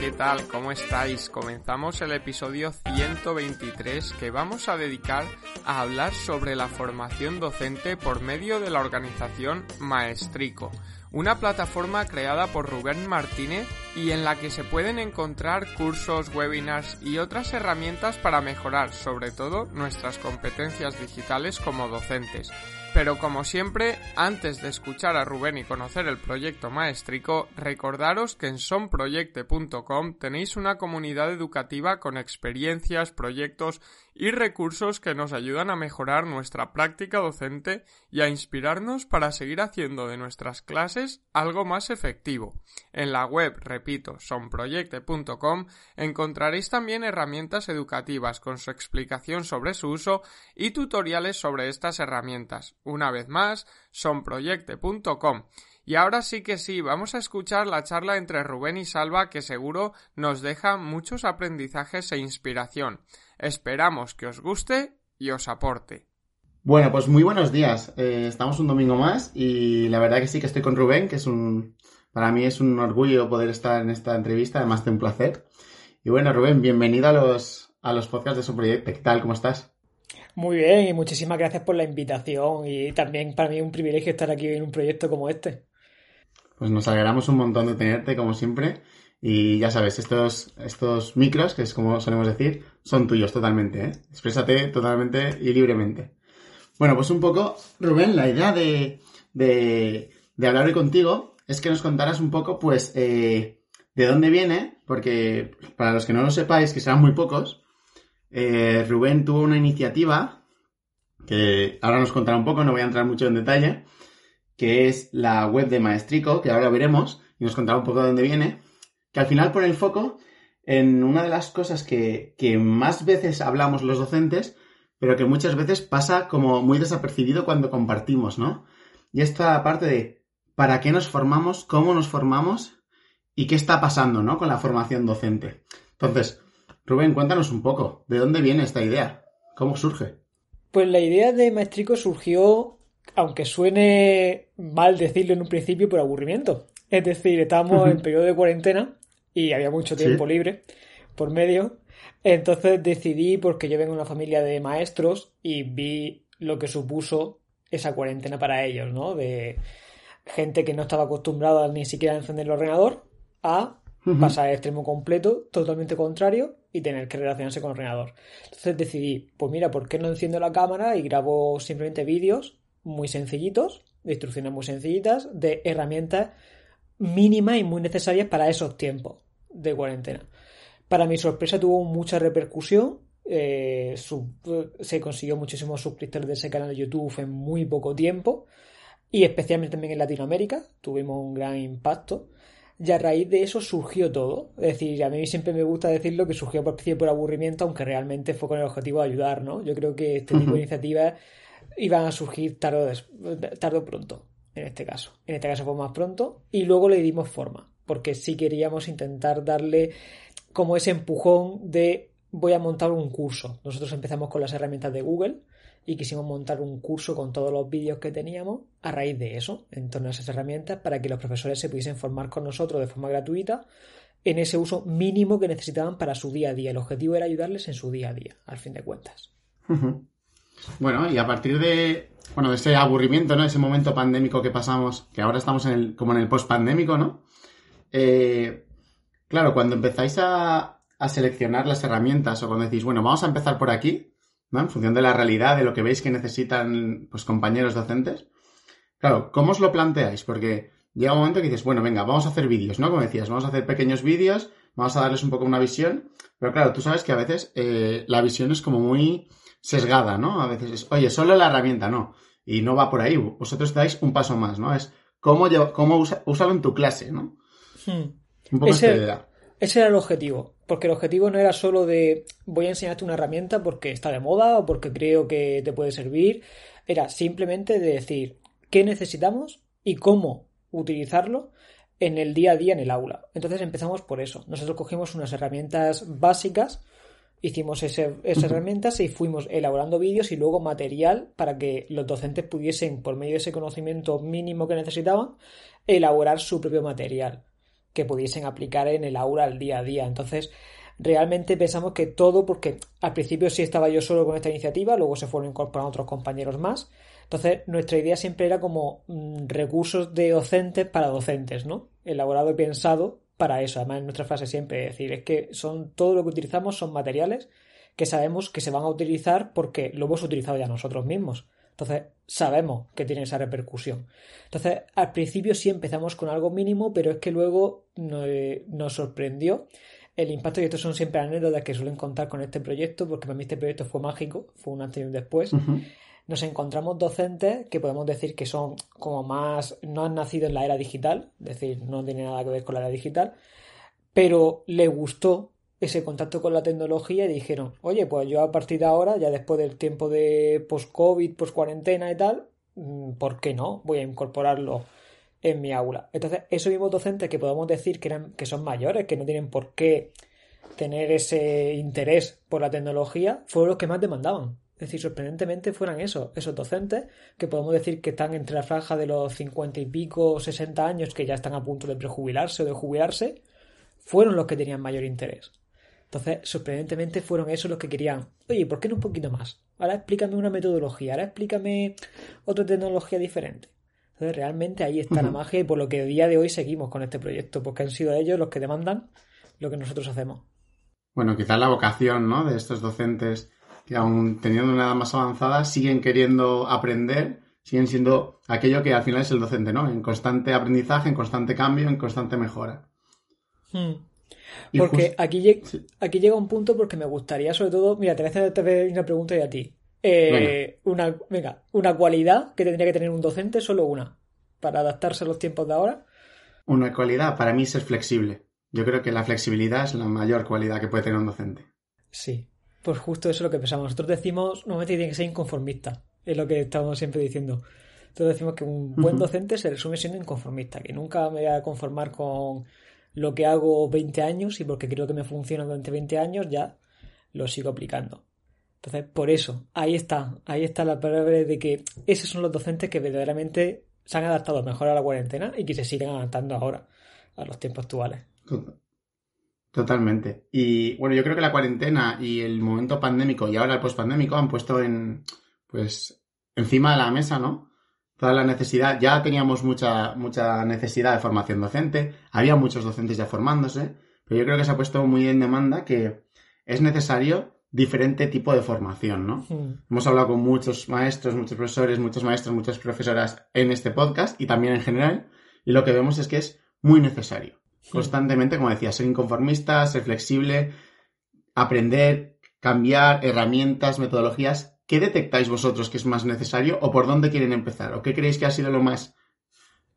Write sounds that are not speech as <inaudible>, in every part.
¿Qué tal? ¿Cómo estáis? Comenzamos el episodio 123 que vamos a dedicar a hablar sobre la formación docente por medio de la organización Maestrico, una plataforma creada por Rubén Martínez y en la que se pueden encontrar cursos, webinars y otras herramientas para mejorar sobre todo nuestras competencias digitales como docentes. Pero como siempre, antes de escuchar a Rubén y conocer el proyecto Maestrico, recordaros que en sonproyecte.com tenéis una comunidad educativa con experiencias, proyectos y recursos que nos ayudan a mejorar nuestra práctica docente y a inspirarnos para seguir haciendo de nuestras clases algo más efectivo. En la web, repito, sonproyecte.com encontraréis también herramientas educativas con su explicación sobre su uso y tutoriales sobre estas herramientas. Una vez más, sonproyecte.com. Y ahora sí que sí, vamos a escuchar la charla entre Rubén y Salva que seguro nos deja muchos aprendizajes e inspiración. Esperamos que os guste y os aporte. Bueno, pues muy buenos días. Eh, estamos un domingo más y la verdad que sí que estoy con Rubén, que es un, para mí es un orgullo poder estar en esta entrevista, además de un placer. Y bueno, Rubén, bienvenido a los, a los podcasts de su proyecto. ¿Qué tal? ¿Cómo estás? Muy bien y muchísimas gracias por la invitación y también para mí es un privilegio estar aquí en un proyecto como este. Pues nos alegramos un montón de tenerte, como siempre. Y ya sabes, estos, estos micros, que es como solemos decir, son tuyos totalmente, ¿eh? Exprésate totalmente y libremente. Bueno, pues un poco, Rubén, la idea de, de, de hablar hoy contigo es que nos contaras un poco, pues, eh, de dónde viene, porque para los que no lo sepáis, que serán muy pocos, eh, Rubén tuvo una iniciativa que ahora nos contará un poco, no voy a entrar mucho en detalle, que es la web de Maestrico, que ahora veremos, y nos contará un poco de dónde viene, que al final pone el foco en una de las cosas que, que más veces hablamos los docentes, pero que muchas veces pasa como muy desapercibido cuando compartimos, ¿no? Y esta parte de para qué nos formamos, cómo nos formamos y qué está pasando, ¿no? Con la formación docente. Entonces, Rubén, cuéntanos un poco, ¿de dónde viene esta idea? ¿Cómo surge? Pues la idea de Maestrico surgió, aunque suene mal decirlo en un principio, por aburrimiento. Es decir, estábamos en periodo de cuarentena y había mucho tiempo Sí. libre por medio. Entonces decidí, porque yo vengo de una familia de maestros y vi lo que supuso esa cuarentena para ellos, ¿no? De gente que no estaba acostumbrada ni siquiera a encender el ordenador a pasar al extremo completo, totalmente contrario, y tener que relacionarse con el ordenador. Entonces decidí, pues mira, ¿por qué no enciendo la cámara y grabo simplemente vídeos muy sencillitos, de instrucciones muy sencillitas, de herramientas mínimas y muy necesarias para esos tiempos de cuarentena? Para mi sorpresa tuvo mucha repercusión. eh, se consiguió muchísimos suscriptores de ese canal de YouTube en muy poco tiempo y especialmente también en Latinoamérica tuvimos un gran impacto y a raíz de eso surgió todo. Es decir, a mí siempre me gusta decirlo que surgió por principio por aburrimiento, aunque realmente fue con el objetivo de ayudar, ¿no? Yo creo que este tipo de iniciativas iban a surgir tarde o pronto, en este caso. En este caso fue más pronto y luego le dimos forma, porque sí queríamos intentar darle como ese empujón de voy a montar un curso. Nosotros empezamos con las herramientas de Google y quisimos montar un curso con todos los vídeos que teníamos a raíz de eso, en torno a esas herramientas, para que los profesores se pudiesen formar con nosotros de forma gratuita en ese uso mínimo que necesitaban para su día a día. El objetivo era ayudarles en su día a día, al fin de cuentas. Bueno, y a partir de, bueno, ese aburrimiento, ¿no? Ese momento pandémico que pasamos, que ahora estamos en el, como en el post-pandémico, ¿no? Eh, claro, cuando empezáis a, a seleccionar las herramientas o cuando decís, bueno, vamos a empezar por aquí, ¿no? En función de la realidad, de lo que veis que necesitan, pues, compañeros docentes. Claro, ¿cómo os lo planteáis? Porque llega un momento que dices, bueno, venga, vamos a hacer vídeos, ¿no? Como decías, vamos a hacer pequeños vídeos, vamos a darles un poco una visión, pero claro, tú sabes que a veces eh, la visión es como muy sesgada, ¿no? A veces es, oye, solo la herramienta, no. Y no va por ahí. Vosotros dais un paso más, ¿no? Es cómo, lleva- cómo usa- úsalo en tu clase, ¿no? Hmm. Un poco Ese- esta ese era el objetivo. Porque el objetivo no era solo de voy a enseñarte una herramienta porque está de moda o porque creo que te puede servir. Era simplemente de decir qué necesitamos y cómo utilizarlo en el día a día en el aula. Entonces empezamos por eso. Nosotros cogimos unas herramientas básicas, hicimos esas herramientas y fuimos elaborando vídeos y luego material para que los docentes pudiesen, por medio de ese conocimiento mínimo que necesitaban, elaborar su propio material que pudiesen aplicar en el aula al día a día. Entonces, realmente pensamos que todo, porque al principio sí estaba yo solo con esta iniciativa, luego se fueron incorporando otros compañeros más. Entonces, nuestra idea siempre era como mm, recursos de docentes para docentes, ¿no? Elaborado y pensado para eso. Además, nuestra frase siempre es decir, es que son todo lo que utilizamos son materiales que sabemos que se van a utilizar porque lo hemos utilizado ya nosotros mismos. Entonces, sabemos que tiene esa repercusión. Entonces, al principio sí empezamos con algo mínimo, pero es que luego nos, sorprendió el impacto, y estos son siempre anécdotas que suelen contar con este proyecto, porque para mí este proyecto fue mágico, fue un antes y un después. Nos encontramos docentes que podemos decir que son como más, no han nacido en la era digital, es decir, no tiene nada que ver con la era digital, pero le gustó ese contacto con la tecnología y dijeron, oye, pues yo a partir de ahora, ya después del tiempo de post-COVID, post-cuarentena y tal, mm, ¿por qué no? Voy a incorporarlo en mi aula. Entonces, esos mismos docentes que podemos decir que, eran, que son mayores, que no tienen por qué tener ese interés por la tecnología, fueron los que más demandaban. Es decir, sorprendentemente fueran esos, esos docentes que podemos decir que están entre la franja de los cincuenta y pico, sesenta años, que ya están a punto de prejubilarse o de jubilarse, fueron los que tenían mayor interés. Entonces, sorprendentemente fueron esos los que querían, oye, ¿por qué no un poquito más? Ahora explícame una metodología, ahora explícame otra tecnología diferente. Entonces, realmente ahí está la magia y por lo que a día de hoy seguimos con este proyecto, porque han sido ellos los que demandan lo que nosotros hacemos. Bueno, quizás la vocación, ¿no? De estos docentes que aún teniendo una edad más avanzada siguen queriendo aprender, siguen siendo aquello que al final es el docente, ¿no? En constante aprendizaje, en constante cambio, en constante mejora. Hmm. Porque aquí, aquí llega un punto porque me gustaría, sobre todo, mira, te voy a hacer una pregunta y a ti. Eh, una, venga, una cualidad que tendría que tener un docente, solo una, para adaptarse a los tiempos de ahora. Una cualidad, para mí, ser flexible. Yo creo que la flexibilidad es la mayor cualidad que puede tener un docente. Sí, pues justo eso es lo que pensamos. Nosotros decimos, normalmente tiene que ser inconformista, es lo que estamos siempre diciendo. Entonces decimos que un buen docente se resume siendo inconformista, que nunca me voy a conformar con lo que hago 20 años y porque creo que me funciona durante 20 años ya lo sigo aplicando. Entonces, por eso, ahí está, ahí está la palabra de que esos son los docentes que verdaderamente se han adaptado mejor a la cuarentena y que se siguen adaptando ahora a los tiempos actuales. Totalmente. Y bueno, yo creo que la cuarentena y el momento pandémico y ahora el pospandémico han puesto en, pues, encima de la mesa, ¿no? toda la necesidad, ya teníamos mucha, mucha necesidad de formación docente, había muchos docentes ya formándose, pero yo creo que se ha puesto muy en demanda que es necesario diferente tipo de formación, ¿no? Hemos hablado con muchos maestros, muchos profesores, muchos maestros, muchas profesoras en este podcast y también en general, y lo que vemos es que es muy necesario. Constantemente, como decía, ser inconformista, ser flexible, aprender, cambiar herramientas, metodologías ¿qué detectáis vosotros que es más necesario o por dónde quieren empezar? ¿O qué creéis que ha sido lo más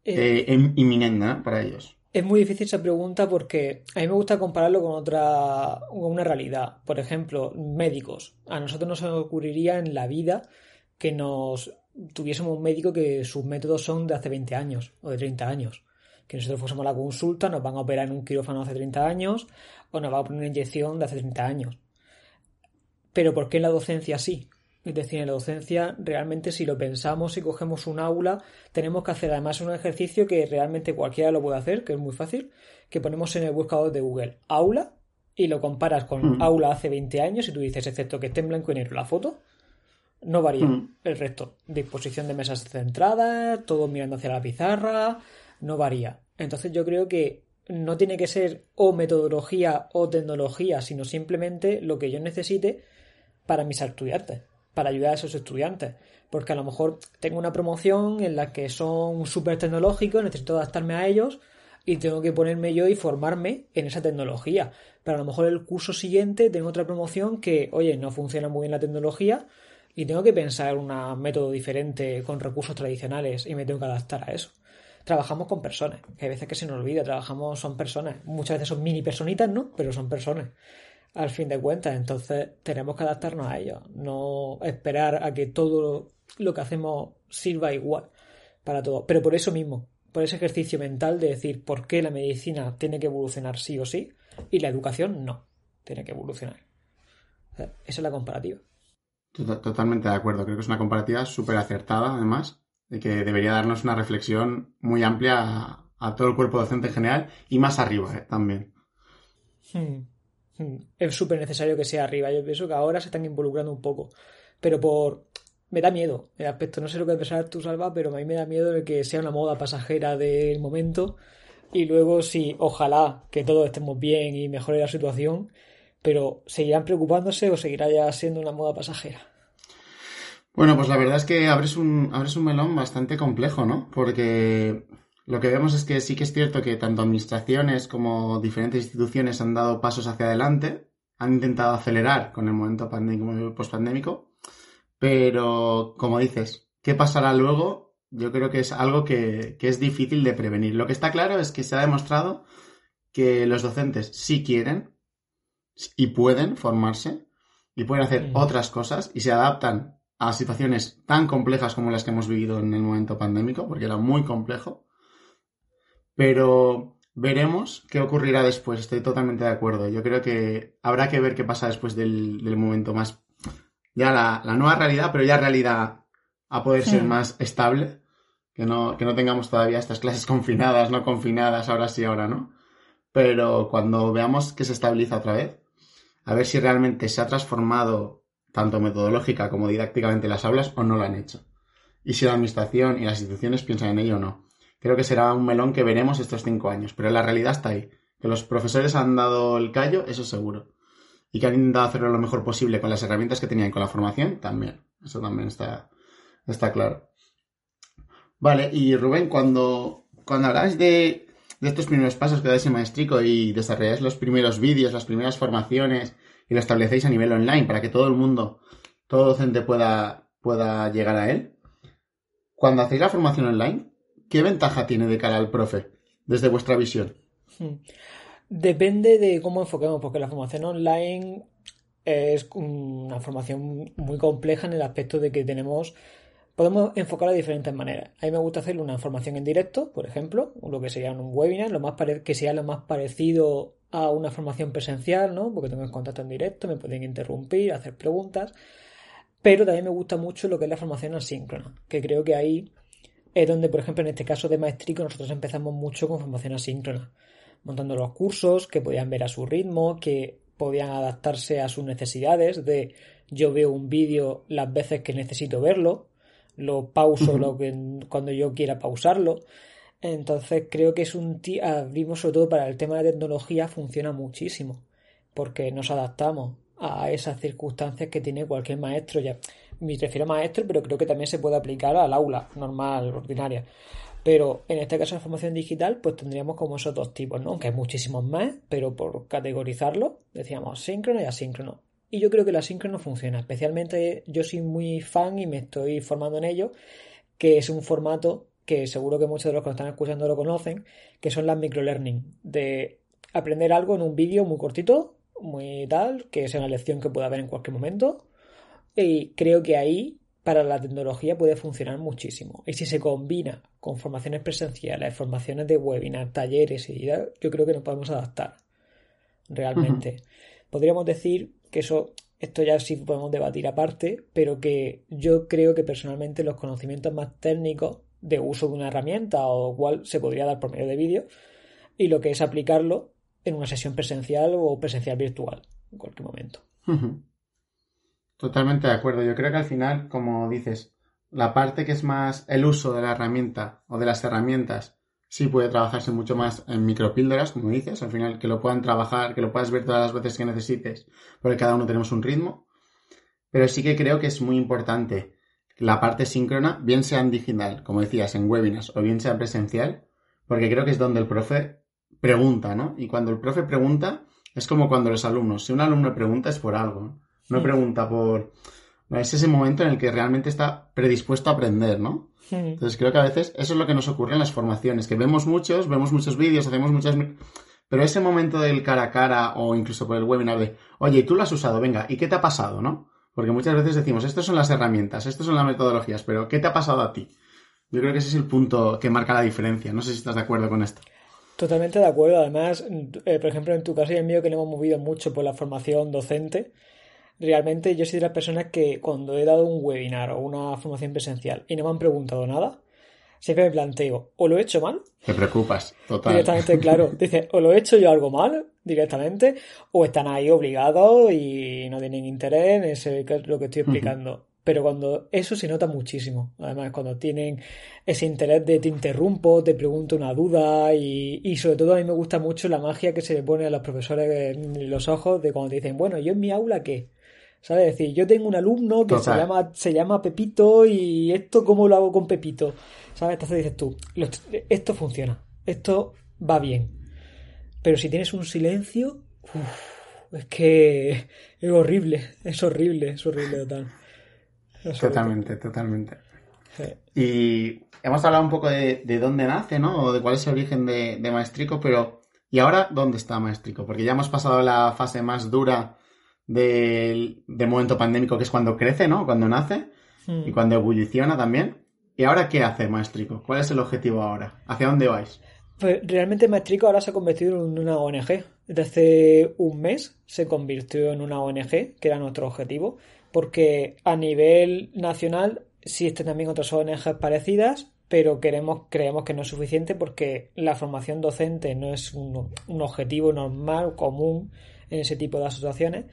eh, eh, inminente para ellos? Es muy difícil esa pregunta porque a mí me gusta compararlo con otra, una realidad. Por ejemplo, médicos. A nosotros nos ocurriría en la vida que nos tuviésemos un médico que sus métodos son de hace 20 años o de 30 años. Que nosotros fuésemos a la consulta, nos van a operar en un quirófano hace 30 años o nos va a poner una inyección de hace 30 años. Pero ¿por qué en la docencia sí? Es decir, en la docencia, realmente si lo pensamos y cogemos un aula, tenemos que hacer además un ejercicio que realmente cualquiera lo puede hacer, que es muy fácil, que ponemos en el buscador de Google aula y lo comparas con aula hace 20 años y tú dices, excepto que esté en blanco y negro la foto, no varía el resto. Disposición de mesas centradas, todo mirando hacia la pizarra, no varía. Entonces yo creo que no tiene que ser o metodología o tecnología, sino simplemente lo que yo necesite para mis estudiantes para ayudar a esos estudiantes. Porque a lo mejor tengo una promoción en la que son súper tecnológicos, necesito adaptarme a ellos y tengo que ponerme yo y formarme en esa tecnología. Pero a lo mejor el curso siguiente tengo otra promoción que, oye, no funciona muy bien la tecnología y tengo que pensar un método diferente con recursos tradicionales y me tengo que adaptar a eso. Trabajamos con personas. Que hay veces que se nos olvida, trabajamos, son personas. Muchas veces son mini personitas, ¿no? Pero son personas. Al fin de cuentas, entonces tenemos que adaptarnos a ellos. No esperar a que todo lo que hacemos sirva igual para todo. Pero por eso mismo, por ese ejercicio mental de decir por qué la medicina tiene que evolucionar sí o sí y la educación no tiene que evolucionar. esa es la comparativa. Totalmente de acuerdo. Creo que es una comparativa súper acertada, además, de que debería darnos una reflexión muy amplia a, todo el cuerpo docente en general y más arriba ¿eh? también. Es súper necesario que sea arriba. Yo pienso que ahora se están involucrando un poco. Pero por. Me da miedo el aspecto. No sé lo que pensar tú, Salva, pero a mí me da miedo de que sea una moda pasajera del momento. Y luego, sí, ojalá que todos estemos bien y mejore la situación pero ¿seguirán preocupándose o seguirá ya siendo una moda pasajera? Bueno, pues la verdad es que abres un, abres un melón bastante complejo, ¿no? Porque lo que vemos es que sí que es cierto que tanto administraciones como diferentes instituciones han dado pasos hacia adelante, han intentado acelerar con el momento pandémico pospandémico, pero como dices, ¿qué pasará luego? Yo creo que es algo que, que es difícil de prevenir. Lo que está claro es que se ha demostrado que los docentes sí quieren, y pueden formarse y pueden hacer otras cosas y se adaptan a situaciones tan complejas como las que hemos vivido en el momento pandémico, porque era muy complejo. Pero veremos qué ocurrirá después, estoy totalmente de acuerdo. Yo creo que habrá que ver qué pasa después del, momento más... Ya la, nueva realidad, pero ya realidad a poder ser más estable, que no, que no tengamos todavía estas clases <laughs> confinadas, no confinadas, ahora sí, ahora no. Pero cuando veamos que se estabiliza otra vez, a ver si realmente se ha transformado tanto metodológica como didácticamente las aulas o no lo han hecho. Y si la administración y las instituciones piensan en ello o no. Creo que será un melón que veremos estos cinco años, pero la realidad está ahí. Que los profesores han dado el callo, eso seguro. Y que han intentado hacerlo lo mejor posible con las herramientas que tenían con la formación, también. Eso también está, está claro. Vale, y Rubén, cuando, cuando habláis de de estos primeros pasos que dais en Maestrico y desarrolláis los primeros vídeos, las primeras formaciones y lo establecéis a nivel online para que todo el mundo, todo docente pueda, pueda llegar a él. Cuando hacéis la formación online, ¿qué ventaja tiene de cara al profe desde vuestra visión? Hmm. Depende de cómo enfoquemos, porque la formación online es una formación muy compleja en el aspecto de que tenemos podemos enfocarla de diferentes maneras. A mí me gusta hacer una formación en directo, por ejemplo, lo que sería un webinar, lo más que sea lo más parecido a una formación presencial, ¿no? Porque tengo el contacto en directo, me pueden interrumpir, hacer preguntas. Pero también me gusta mucho lo que es la formación asíncrona, que creo que ahí es donde, por ejemplo, en este caso de Maestrico, nosotros empezamos mucho con formación asíncrona, montando los cursos que podían ver a su ritmo, que podían adaptarse a sus necesidades, de yo veo un vídeo las veces que necesito verlo, lo pauso lo que, cuando yo quiera pausarlo. Entonces creo que es un abrimos sobre todo para el tema de tecnología funciona muchísimo porque nos adaptamos a esas circunstancias que tiene cualquier maestro. Ya me refiero a maestro pero creo que también se puede aplicar al aula normal ordinaria. Pero en este caso de formación digital pues tendríamos como esos dos tipos no aunque hay muchísimos más pero por categorizarlo decíamos síncrono y asíncrono. Y yo creo que la no funciona. Especialmente yo soy muy fan y me estoy formando en ello, que es un formato que seguro que muchos de los que nos están escuchando lo conocen, que son las microlearning, de aprender algo en un vídeo muy cortito, muy tal, que sea una lección que pueda ver en cualquier momento. Y creo que ahí para la tecnología puede funcionar muchísimo. Y si se combina con formaciones presenciales, formaciones de webinar, talleres y yo creo que nos podemos adaptar realmente. Podríamos decir que eso, esto ya sí podemos debatir aparte, pero que yo creo que personalmente los conocimientos más técnicos de uso de una herramienta o cual se podría dar por medio de vídeo y lo que es aplicarlo en una sesión presencial o presencial virtual en cualquier momento. Totalmente de acuerdo. Yo creo que al final, como dices, la parte que es más el uso de la herramienta o de las herramientas sí puede trabajarse mucho más en micropíldoras, como dices, al final que lo puedan trabajar, que lo puedas ver todas las veces que necesites, porque cada uno tenemos un ritmo. Pero sí que creo que es muy importante la parte síncrona, bien sea en digital, como decías, en webinars, o bien sea presencial, porque creo que es donde el profe pregunta, ¿no? Y cuando el profe pregunta, es como cuando los alumnos, si un alumno pregunta es por algo, no pregunta por, Es ese momento en el que realmente está predispuesto a aprender, ¿no? Entonces creo que a veces eso es lo que nos ocurre en las formaciones, que vemos muchos, vemos muchos vídeos, hacemos muchas... Pero ese momento del cara a cara o incluso por el webinar de, oye, tú lo has usado, venga, ¿y qué te ha pasado, no? Porque muchas veces decimos, estas son las herramientas, estas son las metodologías, pero ¿qué te ha pasado a ti? Yo creo que ese es el punto que marca la diferencia. No sé si estás de acuerdo con esto. Totalmente de acuerdo. Además, eh, por ejemplo, en tu caso y el mío, que le hemos movido mucho por la formación docente, realmente yo soy de las personas que cuando he dado un webinar o una formación presencial y no me han preguntado nada, siempre me planteo, o lo he hecho mal. Te preocupas, total. Directamente, claro. <laughs> Dice, o lo he hecho yo algo mal, directamente, o están ahí obligados y no tienen interés en ese, lo que estoy explicando. Pero cuando eso se nota muchísimo. Además, cuando tienen ese interés de te interrumpo, te pregunto una duda y, y sobre todo a mí me gusta mucho la magia que se le pone a los profesores en los ojos de cuando te dicen, bueno, yo en mi aula qué. ¿Sabes? Es decir, yo tengo un alumno que se llama, se llama Pepito y esto cómo lo hago con Pepito. ¿Sabes? Entonces dices tú, esto funciona, esto va bien. Pero si tienes un silencio, es que es horrible, es horrible, es horrible total. totalmente, totalmente. Y hemos hablado un poco de, dónde nace, ¿no? O de cuál es el origen de, de Maestrico, pero ¿y ahora dónde está Maestrico? Porque ya hemos pasado la fase más dura del, momento pandémico, que es cuando crece, ¿no? Cuando nace y hmm. cuando evoluciona también. ¿Y ahora qué hace Maestrico? ¿Cuál es el objetivo ahora? ¿Hacia dónde vais? Pues realmente Maestrico ahora se ha convertido en una ONG. Desde hace un mes se convirtió en una ONG, que era nuestro objetivo, porque a nivel nacional existen también otras ONGs parecidas, pero queremos, creemos que no es suficiente porque la formación docente no es un, un objetivo normal, común en ese tipo de asociaciones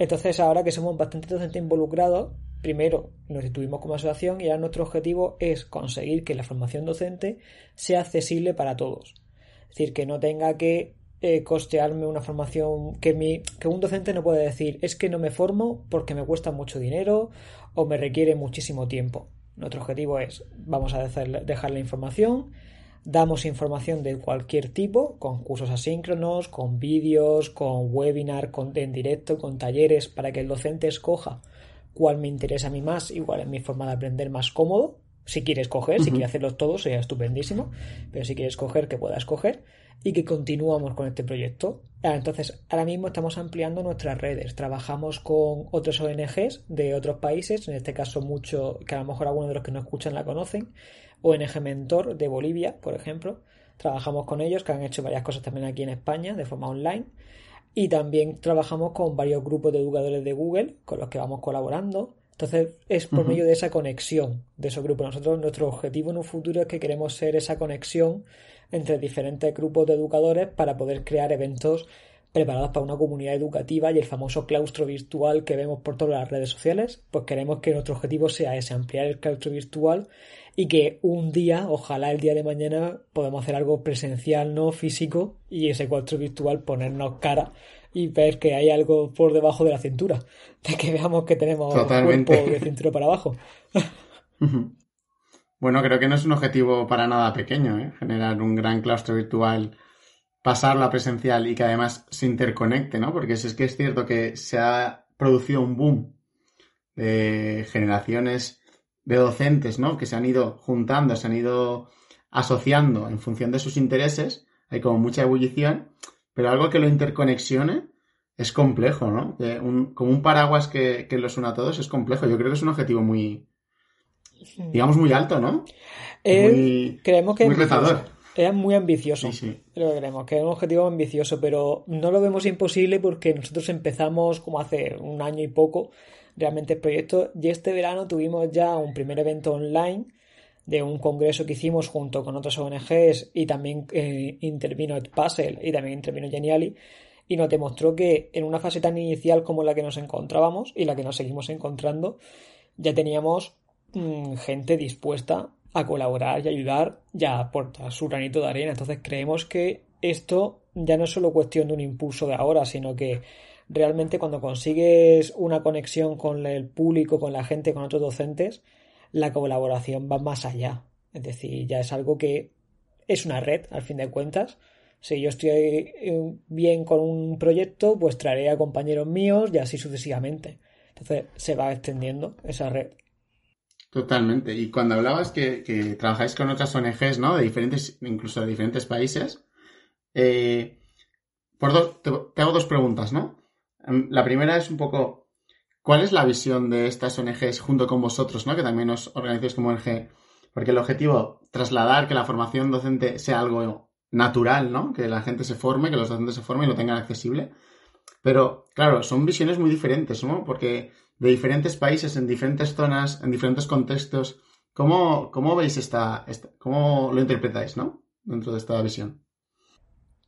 entonces, ahora que somos bastante docentes involucrados, primero nos instituimos como asociación y ahora nuestro objetivo es conseguir que la formación docente sea accesible para todos. Es decir, que no tenga que eh, costearme una formación que, mi, que un docente no puede decir es que no me formo porque me cuesta mucho dinero o me requiere muchísimo tiempo. Nuestro objetivo es, vamos a dejar la información, Damos información de cualquier tipo, con cursos asíncronos, con vídeos, con webinar, con, en directo, con talleres, para que el docente escoja cuál me interesa a mí más y cuál es mi forma de aprender más cómodo. Si quiere escoger, si quiere hacerlos todos, sería estupendísimo, pero si quiere escoger, que pueda escoger y que continuamos con este proyecto. Ah, entonces, ahora mismo estamos ampliando nuestras redes. Trabajamos con otros ONGs de otros países, en este caso mucho, que a lo mejor algunos de los que nos escuchan la conocen, ONG Mentor de Bolivia, por ejemplo. Trabajamos con ellos, que han hecho varias cosas también aquí en España de forma online. Y también trabajamos con varios grupos de educadores de Google con los que vamos colaborando. Entonces es por medio de esa conexión de esos grupos. Nosotros, nuestro objetivo en un futuro es que queremos ser esa conexión entre diferentes grupos de educadores para poder crear eventos preparados para una comunidad educativa y el famoso claustro virtual que vemos por todas las redes sociales, pues queremos que nuestro objetivo sea ese, ampliar el claustro virtual y que un día, ojalá el día de mañana, podamos hacer algo presencial, no físico, y ese cuarto virtual ponernos cara y ver que hay algo por debajo de la cintura, <laughs> de que veamos que tenemos un cuerpo de cintura para abajo. bueno, creo que no es un objetivo para nada pequeño, ¿eh? generar un gran claustro virtual, pasarlo a presencial y que además se interconecte, ¿no? Porque es que es cierto que se ha producido un boom de generaciones de docentes, ¿no? Que se han ido juntando, se han ido asociando en función de sus intereses, hay como mucha ebullición, pero algo que lo interconexione es complejo, ¿no? como un paraguas que, que los una a todos es complejo. Yo creo que es un objetivo muy, digamos, muy alto, ¿no? muy, creemos que muy retador. Es muy ambicioso. Sí, Lo que creemos, que es un objetivo ambicioso, pero no lo vemos imposible porque nosotros empezamos como hace un año y poco realmente el proyecto. Y este verano tuvimos ya un primer evento online de un congreso que hicimos junto con otras ONGs y también eh, intervino Puzzle y también intervino Geniali y nos demostró que en una fase tan inicial como la que nos encontrábamos y la que nos seguimos encontrando ya teníamos mm, gente dispuesta a colaborar y ayudar y a aportar su granito de arena. Entonces creemos que esto ya no es solo cuestión de un impulso de ahora, sino que realmente cuando consigues una conexión con el público, con la gente, con otros docentes, la colaboración va más allá. Es decir, ya es algo que es una red, al fin de cuentas. Si yo estoy eh, bien con un proyecto, pues traeré a compañeros míos y así sucesivamente. Entonces se va extendiendo esa red. Totalmente. Y cuando hablabas que, trabajáis con otras ONGs, ¿no? De diferentes, incluso de diferentes países, eh, por te, hago dos preguntas, ¿no? Em, la primera es un poco, ¿cuál es la visión de estas ONGs junto con vosotros, ¿no? Que también os organizáis como ONG, porque el objetivo, trasladar que la formación docente sea algo natural, ¿no? Que la gente se forme, que los docentes se formen y lo tengan accesible. Pero, claro, son visiones muy diferentes, ¿no? Porque de diferentes países, en diferentes zonas, en diferentes contextos, ¿cómo, cómo veis esta, cómo lo interpretáis, ¿no? Dentro de esta visión.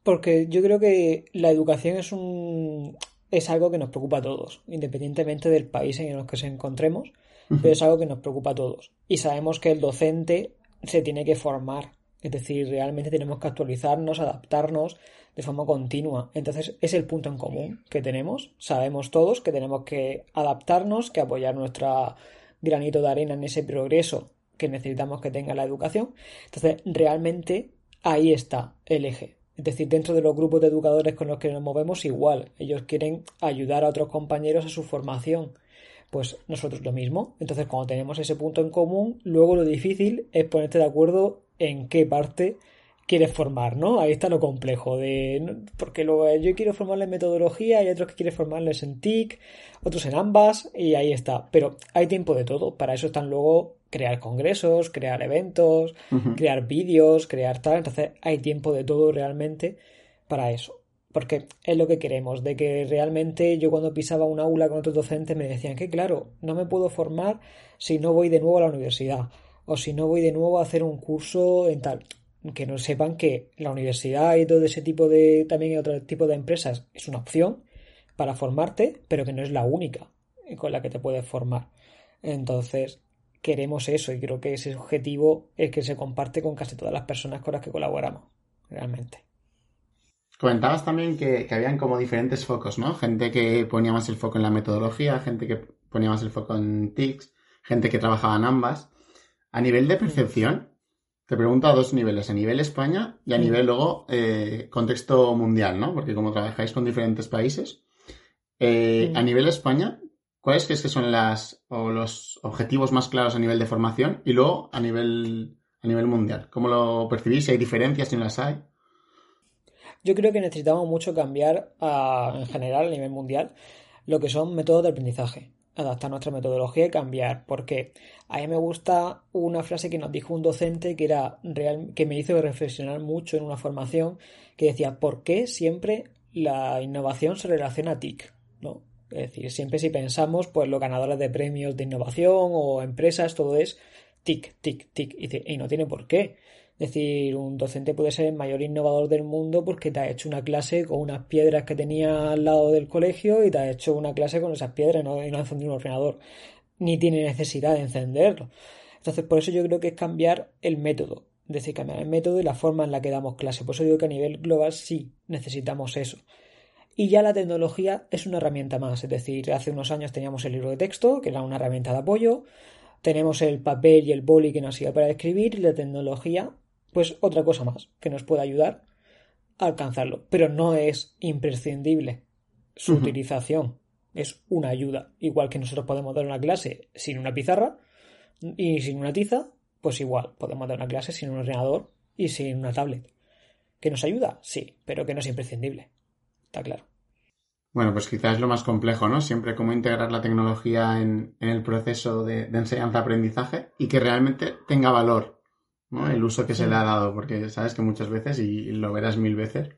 Porque yo creo que la educación es un es algo que nos preocupa a todos, independientemente del país en el que nos encontremos, pero es algo que nos preocupa a todos. Y sabemos que el docente se tiene que formar, es decir, realmente tenemos que actualizarnos, adaptarnos de forma continua. Entonces es el punto en común que tenemos. Sabemos todos que tenemos que adaptarnos, que apoyar nuestro granito de arena en ese progreso que necesitamos que tenga la educación. Entonces realmente ahí está el eje. Es decir, dentro de los grupos de educadores con los que nos movemos igual. Ellos quieren ayudar a otros compañeros a su formación. Pues nosotros lo mismo. Entonces, cuando tenemos ese punto en común, luego lo difícil es ponerte de acuerdo en qué parte quieres formar, ¿no? Ahí está lo complejo de porque luego yo quiero formarle en metodología, hay otros que quieren formarles en TIC, otros en ambas y ahí está. Pero hay tiempo de todo. Para eso están luego crear congresos, crear eventos, crear vídeos, crear tal. Entonces hay tiempo de todo realmente para eso. Porque es lo que queremos, de que realmente yo cuando pisaba un aula con otros docentes me decían que claro, no me puedo formar si no voy de nuevo a la universidad o si no voy de nuevo a hacer un curso en tal que no sepan que la universidad y todo ese tipo de también otro tipo de empresas es una opción para formarte, pero que no es la única con la que te puedes formar. Entonces, queremos eso y creo que ese objetivo es que se comparte con casi todas las personas con las que colaboramos, realmente. Comentabas también que, que habían como diferentes focos, ¿no? Gente que ponía más el foco en la metodología, gente que ponía más el foco en TICS, gente que trabajaba en ambas. A nivel de percepción, te pregunto a dos niveles, a nivel España y a nivel luego eh, contexto mundial, ¿no? Porque como trabajáis con diferentes países, eh, a nivel España, ¿cuáles crees que son las o los objetivos más claros a nivel de formación y luego a nivel a nivel mundial? ¿Cómo lo percibís? Hay diferencias, si no las hay. Yo creo que necesitamos mucho cambiar en general a nivel mundial lo que son métodos de aprendizaje adaptar nuestra metodología y cambiar. Porque a mí me gusta una frase que nos dijo un docente que era real, que me hizo reflexionar mucho en una formación, que decía, ¿por qué siempre la innovación se relaciona a TIC? ¿No? Es decir, siempre si pensamos, pues los ganadores de premios de innovación o empresas, todo es TIC, TIC, TIC. Y, y no tiene por qué. Es decir, un docente puede ser el mayor innovador del mundo porque te ha hecho una clase con unas piedras que tenía al lado del colegio y te ha hecho una clase con esas piedras y no ha encendido un ordenador. Ni tiene necesidad de encenderlo. Entonces, por eso yo creo que es cambiar el método. Es decir, cambiar el método y la forma en la que damos clase. Por eso digo que a nivel global sí necesitamos eso. Y ya la tecnología es una herramienta más. Es decir, hace unos años teníamos el libro de texto, que era una herramienta de apoyo. Tenemos el papel y el boli que nos sirve para escribir y la tecnología pues otra cosa más que nos puede ayudar a alcanzarlo. Pero no es imprescindible su utilización. Es una ayuda. Igual que nosotros podemos dar una clase sin una pizarra y sin una tiza, pues igual podemos dar una clase sin un ordenador y sin una tablet. ¿Que nos ayuda? Sí, pero que no es imprescindible. Está claro. Bueno, pues quizás es lo más complejo, ¿no? Siempre cómo integrar la tecnología en, el proceso de enseñanza-aprendizaje y que realmente tenga valor el uso que se le ha dado, porque sabes que muchas veces, y lo verás mil veces,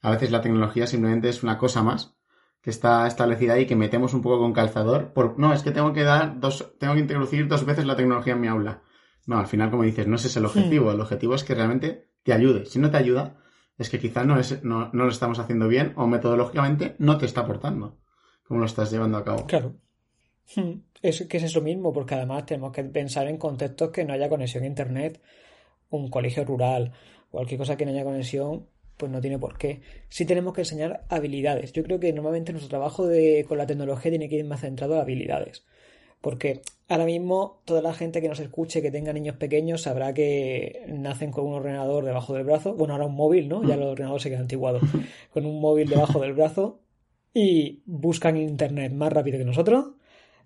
a veces la tecnología simplemente es una cosa más que está establecida ahí que metemos un poco con calzador. Por, no, es que tengo que dar dos, tengo que introducir dos veces la tecnología en mi aula. No, al final, como dices, no ese es el objetivo. El objetivo es que realmente te ayude. Si no te ayuda, es que quizás no, es, no, no lo estamos haciendo bien o metodológicamente no te está aportando como lo estás llevando a cabo. Claro. Hmm. Es que es eso mismo, porque además tenemos que pensar en contextos que no haya conexión a internet, un colegio rural, cualquier cosa que no haya conexión, pues no tiene por qué. Sí tenemos que enseñar habilidades. Yo creo que normalmente nuestro trabajo de, con la tecnología tiene que ir más centrado a habilidades. Porque ahora mismo toda la gente que nos escuche, que tenga niños pequeños, sabrá que nacen con un ordenador debajo del brazo. Bueno, ahora un móvil, ¿no? Ya el ordenador se queda antiguado. Con un móvil debajo del brazo y buscan internet más rápido que nosotros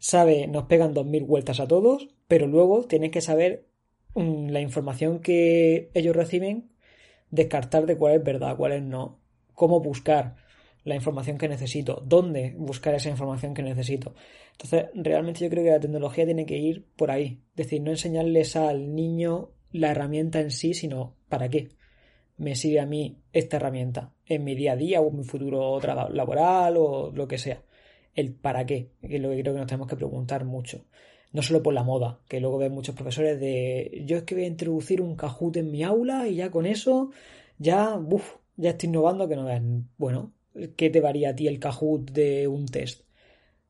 sabe, nos pegan 2.000 vueltas a todos, pero luego tienes que saber mm, la información que ellos reciben, descartar de cuál es verdad, cuál es no, cómo buscar la información que necesito, dónde buscar esa información que necesito. Entonces, realmente yo creo que la tecnología tiene que ir por ahí. Es decir, no enseñarles al niño la herramienta en sí, sino para qué me sirve a mí esta herramienta en mi día a día o en mi futuro laboral o lo que sea. El para qué, que es lo que creo que nos tenemos que preguntar mucho. No solo por la moda, que luego ven muchos profesores de yo es que voy a introducir un Kahoot en mi aula y ya con eso ya, uff, ya estoy innovando que no vean. Bueno, ¿qué te varía a ti el Kahoot de un test?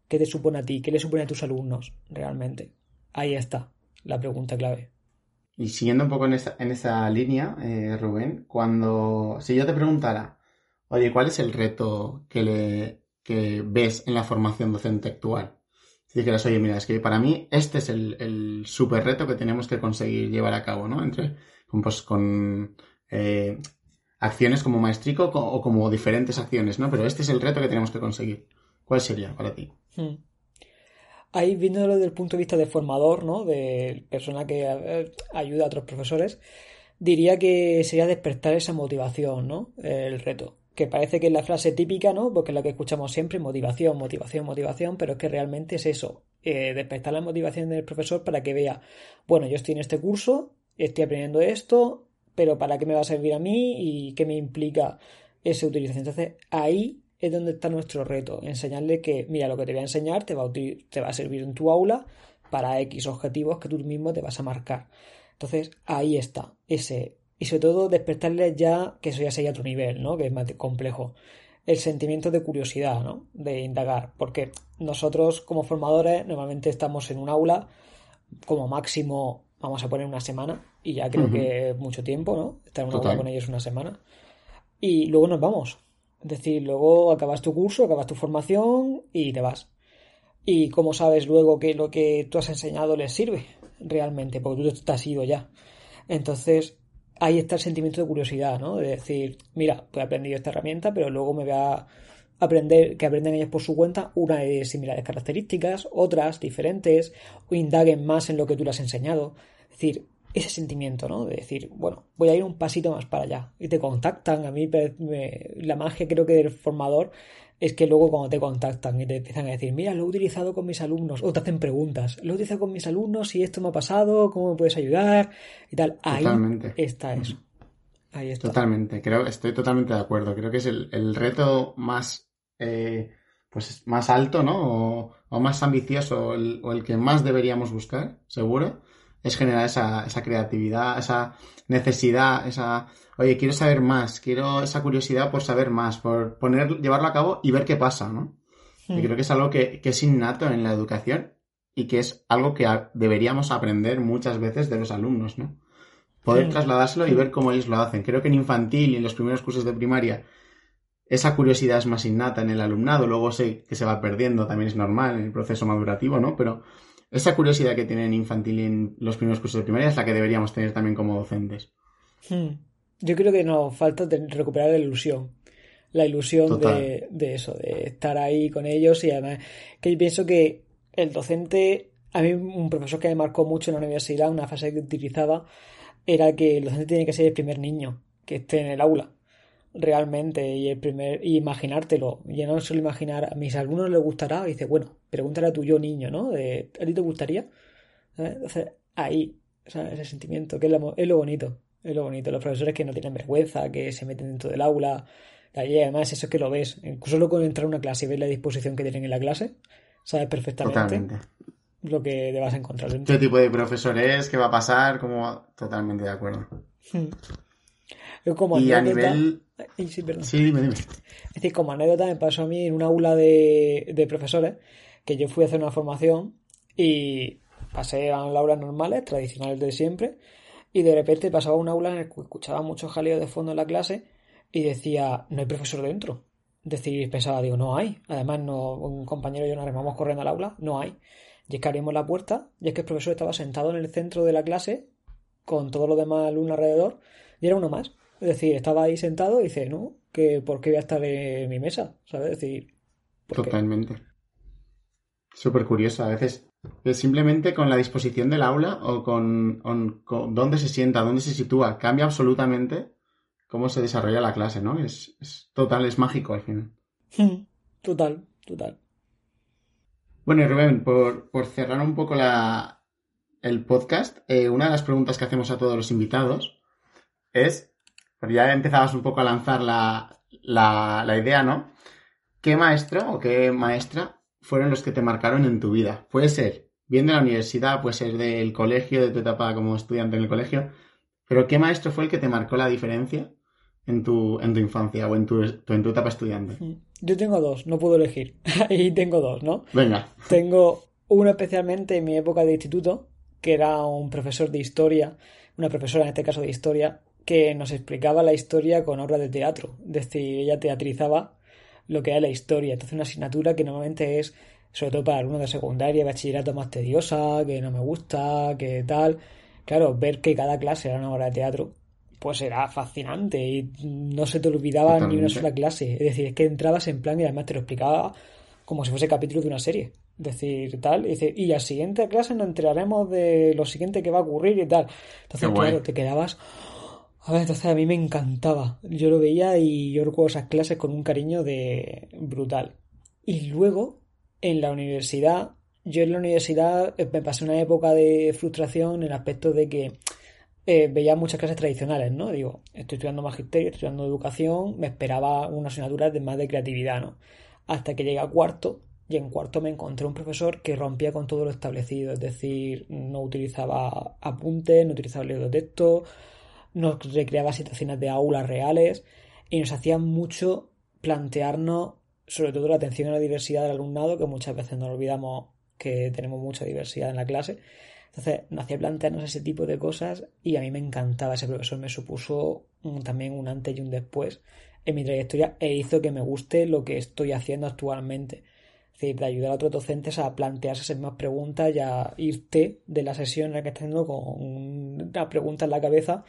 ¿Qué te supone a ti? ¿Qué le supone a tus alumnos realmente? Ahí está la pregunta clave. Y siguiendo un poco en esa, en esa línea, eh, Rubén, cuando si yo te preguntara, oye, ¿cuál es el reto que le que ves en la formación docente actual? Si dijeras, oye, mira, es que para mí este es el, el super reto que tenemos que conseguir llevar a cabo, ¿no? Entre, pues, con eh, acciones como maestrico o como diferentes acciones, ¿no? Pero este es el reto que tenemos que conseguir. ¿Cuál sería para ti? Hmm. Ahí viéndolo desde el punto de vista de formador, ¿no? De persona que eh, ayuda a otros profesores, diría que sería despertar esa motivación, ¿no? El reto. Que parece que es la frase típica, ¿no? Porque es la que escuchamos siempre, motivación, motivación, motivación, pero es que realmente es eso, eh, despertar la motivación del profesor para que vea, bueno, yo estoy en este curso, estoy aprendiendo esto, pero ¿para qué me va a servir a mí y qué me implica esa utilización? Entonces, ahí es donde está nuestro reto, enseñarle que, mira, lo que te voy a enseñar te va a, te va a servir en tu aula para X objetivos que tú mismo te vas a marcar. Entonces, ahí está, ese, y sobre todo despertarles ya, que eso ya sería otro nivel, ¿no? Que es más complejo, el sentimiento de curiosidad, ¿no? De indagar, porque nosotros como formadores normalmente estamos en un aula, como máximo vamos a poner una semana, y ya creo que es mucho tiempo, ¿no? Estar en una aula con ellos una semana. Y luego nos vamos. Es decir, luego acabas tu curso, acabas tu formación y te vas. Y cómo sabes luego que lo que tú has enseñado les sirve realmente, porque tú te has ido ya. Entonces, ahí está el sentimiento de curiosidad, ¿no? De decir, mira, pues he aprendido esta herramienta, pero luego me voy a aprender, que aprenden ellos por su cuenta, una de similares características, otras diferentes, o indaguen más en lo que tú les has enseñado. Es decir, ese sentimiento, ¿no? De decir, bueno, voy a ir un pasito más para allá. Y te contactan. A mí la magia creo que del formador es que luego cuando te contactan y te empiezan a decir, mira, lo he utilizado con mis alumnos, o te hacen preguntas, lo he utilizado con mis alumnos y esto me ha pasado, ¿cómo me puedes ayudar? Y tal. Ahí está eso. Ahí está. Totalmente, creo, estoy totalmente de acuerdo. Creo que es el, reto más, eh, pues más alto, ¿no? O, más ambicioso, o el que más deberíamos buscar, seguro es generar esa, esa creatividad, esa necesidad, esa, oye, quiero saber más, quiero esa curiosidad por saber más, por poner, llevarlo a cabo y ver qué pasa, ¿no? Y hmm. creo que es algo que, que, es innato en la educación y que es algo que deberíamos aprender muchas veces de los alumnos, ¿no? Poder hmm. trasladárselo y ver cómo ellos lo hacen. Creo que en infantil y en los primeros cursos de primaria esa curiosidad es más innata en el alumnado, luego sé que se va perdiendo, también es normal en el proceso madurativo, ¿no? Pero esa curiosidad que tienen infantil en los primeros cursos de primaria es la que deberíamos tener también como docentes. Hmm. Yo creo que nos falta recuperar la ilusión. La ilusión de, eso, de estar ahí con ellos y además que yo pienso que el docente, a mí un profesor que me marcó mucho en la universidad, una frase que utilizaba, era que el docente tiene que ser el primer niño que esté en el aula realmente y el primer y imaginártelo. Yo no suelo imaginar, a mis alumnos les gustará, y dice, bueno, pregúntale a tu yo niño, ¿no? De, ¿A ti te gustaría? Entonces, ahí, ese sentimiento, que es lo, es lo bonito, es lo bonito. Los profesores que no tienen vergüenza, que se meten dentro del aula, y además eso es que lo ves. Incluso luego entrar a una clase y ver la disposición que tienen en la clase, sabes perfectamente lo que te vas a encontrar. ¿Qué tipo de profesor es? ¿Qué va a pasar? Como totalmente de acuerdo. Hmm. Como y a nivel... Sí, dime, dime. Es decir, como anécdota me pasó a mí en un aula de, de profesores que yo fui a hacer una formación y pasé a aulas normales, tradicionales de siempre, y de repente pasaba a un aula en el que escuchaba muchos jaleos de fondo en la clase y decía, no hay profesor dentro. Es decir, pensaba, digo, no hay. Además, no, un compañero y yo nos arrimamos corriendo al aula, no hay. Y es que abrimos la puerta y es que el profesor estaba sentado en el centro de la clase con todos los demás alumnos alrededor y era uno más. Es decir, estaba ahí sentado y dice, no, que ¿por qué voy a estar en mi mesa? ¿Sabes? Es decir, Totalmente. Súper curioso, a veces simplemente con la disposición del aula o con, con, dónde se sienta, dónde se sitúa, cambia absolutamente cómo se desarrolla la clase, ¿no? Es, es total, es mágico al final. Total, total. Bueno, y Rubén, por, por cerrar un poco la, el podcast, eh, una de las preguntas que hacemos a todos los invitados es, pues ya empezabas un poco a lanzar la, la, la idea, ¿no? ¿Qué maestro o qué maestra fueron los que te marcaron en tu vida? Puede ser bien de la universidad, puede ser del colegio, de tu etapa como estudiante en el colegio, pero ¿qué maestro fue el que te marcó la diferencia en tu, en tu infancia o en tu, en tu etapa estudiante? Yo tengo dos, no puedo elegir. <laughs> Ahí tengo dos, ¿no? Venga. Tengo uno especialmente en mi época de instituto, que era un profesor de historia, una profesora en este caso de historia, que nos explicaba la historia con obras de teatro. Es decir, ella teatrizaba lo que era la historia. Entonces, una asignatura que normalmente es, sobre todo para alumnos de secundaria, bachillerato más tediosa, que no me gusta, que tal. Claro, ver que cada clase era una obra de teatro, pues era fascinante y no se te olvidaba ni una sola clase. Es decir, es que entrabas en plan y además te lo explicaba como si fuese capítulo de una serie. Es decir, tal, y, dice, y la siguiente clase nos enteraremos de lo siguiente que va a ocurrir y tal. Entonces, claro, te quedabas a ver, entonces a mí me encantaba. Yo lo veía y yo recuerdo esas clases con un cariño de brutal. Y luego, en la universidad, yo en la universidad eh, me pasé una época de frustración en el aspecto de que eh, veía muchas clases tradicionales, ¿no? Digo, estoy estudiando magisterio, estoy estudiando educación, me esperaba una asignatura de más de creatividad, ¿no? Hasta que llegué a cuarto y en cuarto me encontré un profesor que rompía con todo lo establecido, es decir, no utilizaba apuntes, no utilizaba libros de texto, nos recreaba situaciones de aulas reales y nos hacía mucho plantearnos sobre todo la atención a la diversidad del alumnado, que muchas veces nos olvidamos que tenemos mucha diversidad en la clase. Entonces nos hacía plantearnos ese tipo de cosas y a mí me encantaba. Ese profesor me supuso también un antes y un después en mi trayectoria e hizo que me guste lo que estoy haciendo actualmente. Es decir, de ayudar a otros docentes a plantearse esas mismas preguntas y a irte de la sesión en la que estás con una pregunta en la cabeza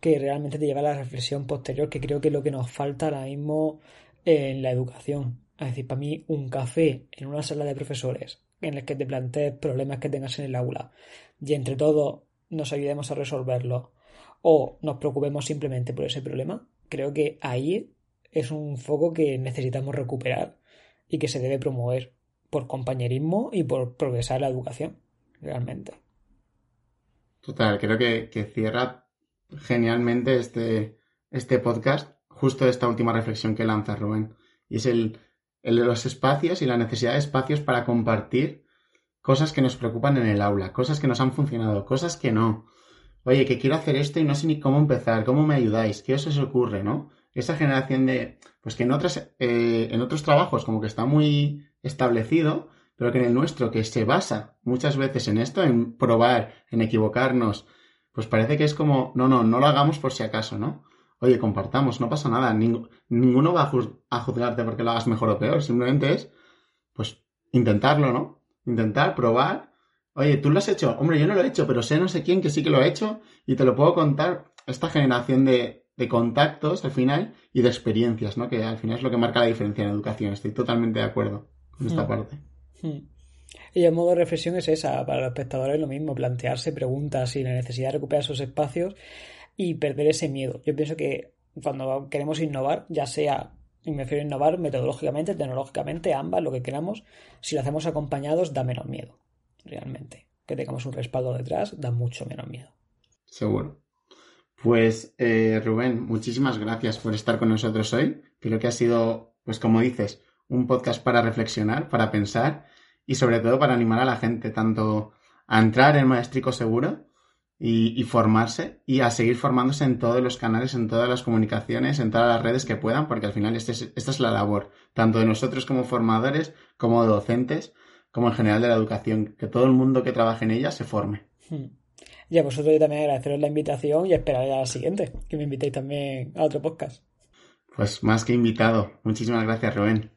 que realmente te lleva a la reflexión posterior, que creo que es lo que nos falta ahora mismo en la educación. Es decir, para mí un café en una sala de profesores en el que te plantees problemas que tengas en el aula y entre todos nos ayudemos a resolverlo o nos preocupemos simplemente por ese problema, creo que ahí es un foco que necesitamos recuperar y que se debe promover por compañerismo y por progresar la educación, realmente. Total, creo que, que cierra genialmente este, este podcast, justo esta última reflexión que lanza Rubén. Y es el, el de los espacios y la necesidad de espacios para compartir cosas que nos preocupan en el aula, cosas que nos han funcionado, cosas que no. Oye, que quiero hacer esto y no sé ni cómo empezar, cómo me ayudáis, qué os, ocurre, ¿no? Esa generación de, pues que en otras, eh, en otros trabajos como que está muy establecido, pero que en el nuestro, que se basa muchas veces en esto, en probar, en equivocarnos, pues parece que es como, no, no, no lo hagamos por si acaso, ¿no? Oye, compartamos, no pasa nada, ninguno va a, juzgarte porque lo hagas mejor o peor, simplemente es, pues, intentarlo, ¿no? Intentar, probar. Oye, tú lo has hecho, hombre, yo no lo he hecho, pero sé no sé quién que sí que lo ha hecho y te lo puedo contar. Esta generación de, de contactos al final y de experiencias, ¿no? Que al final es lo que marca la diferencia en educación. Estoy totalmente de acuerdo con esta hmm. parte. Hmm. Y el modo de reflexión es esa, para los espectadores lo mismo, plantearse preguntas y la necesidad de recuperar esos espacios y perder ese miedo. Yo pienso que cuando queremos innovar, ya sea, y me refiero a innovar metodológicamente, tecnológicamente, ambas, lo que queramos, si lo hacemos acompañados da menos miedo, realmente. Que tengamos un respaldo detrás da mucho menos miedo. Seguro. Pues eh, Rubén, muchísimas gracias por estar con nosotros hoy. Creo que ha sido, pues como dices, un podcast para reflexionar, para pensar y sobre todo para animar a la gente tanto a entrar en Maestrico Seguro y, formarse y a seguir formándose en todos los canales, en todas las comunicaciones, en todas las redes que puedan, porque al final este esta es la labor, tanto de nosotros como formadores, como docentes, como en general de la educación, que todo el mundo que trabaje en ella se forme. Hmm. Y a vosotros yo también agradeceros la invitación y esperar a la siguiente, que me invitéis también a otro podcast. Pues más que invitado. Muchísimas gracias, Rubén.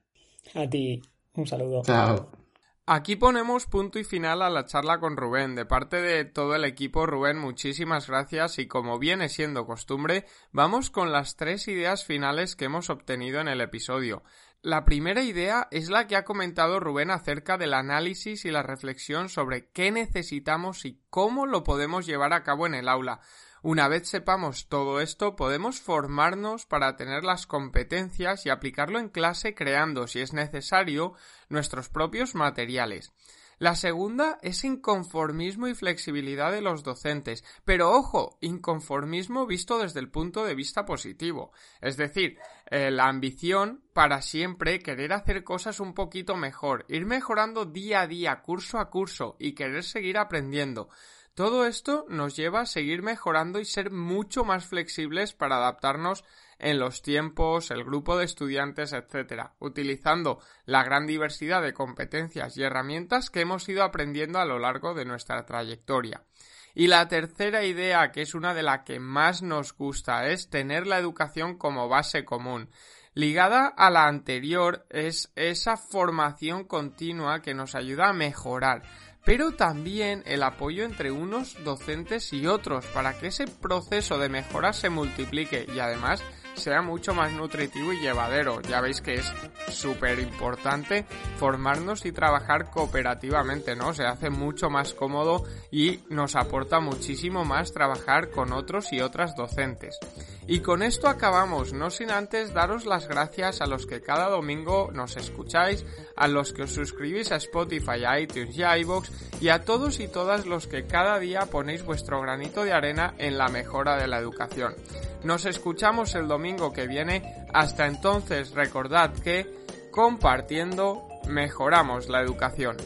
A ti, un saludo. Chao. Aquí ponemos punto y final a la charla con Rubén. De parte de todo el equipo, Rubén, muchísimas gracias y como viene siendo costumbre, vamos con las tres ideas finales que hemos obtenido en el episodio. La primera idea es la que ha comentado Rubén acerca del análisis y la reflexión sobre qué necesitamos y cómo lo podemos llevar a cabo en el aula. Una vez sepamos todo esto, podemos formarnos para tener las competencias y aplicarlo en clase creando, si es necesario, nuestros propios materiales. La segunda es inconformismo y flexibilidad de los docentes, pero ojo, inconformismo visto desde el punto de vista positivo, es decir, eh, la ambición para siempre querer hacer cosas un poquito mejor, ir mejorando día a día, curso a curso y querer seguir aprendiendo. Todo esto nos lleva a seguir mejorando y ser mucho más flexibles para adaptarnos en los tiempos, el grupo de estudiantes, etc., utilizando la gran diversidad de competencias y herramientas que hemos ido aprendiendo a lo largo de nuestra trayectoria. Y la tercera idea, que es una de las que más nos gusta, es tener la educación como base común. Ligada a la anterior es esa formación continua que nos ayuda a mejorar, pero también el apoyo entre unos docentes y otros para que ese proceso de mejora se multiplique y además sea mucho más nutritivo y llevadero. Ya veis que es súper importante formarnos y trabajar cooperativamente, ¿no? Se hace mucho más cómodo y nos aporta muchísimo más trabajar con otros y otras docentes. Y con esto acabamos, no sin antes daros las gracias a los que cada domingo nos escucháis, a los que os suscribís a Spotify, a iTunes y a iVoox, y a todos y todas los que cada día ponéis vuestro granito de arena en la mejora de la educación. Nos escuchamos el domingo que viene. Hasta entonces recordad que compartiendo mejoramos la educación.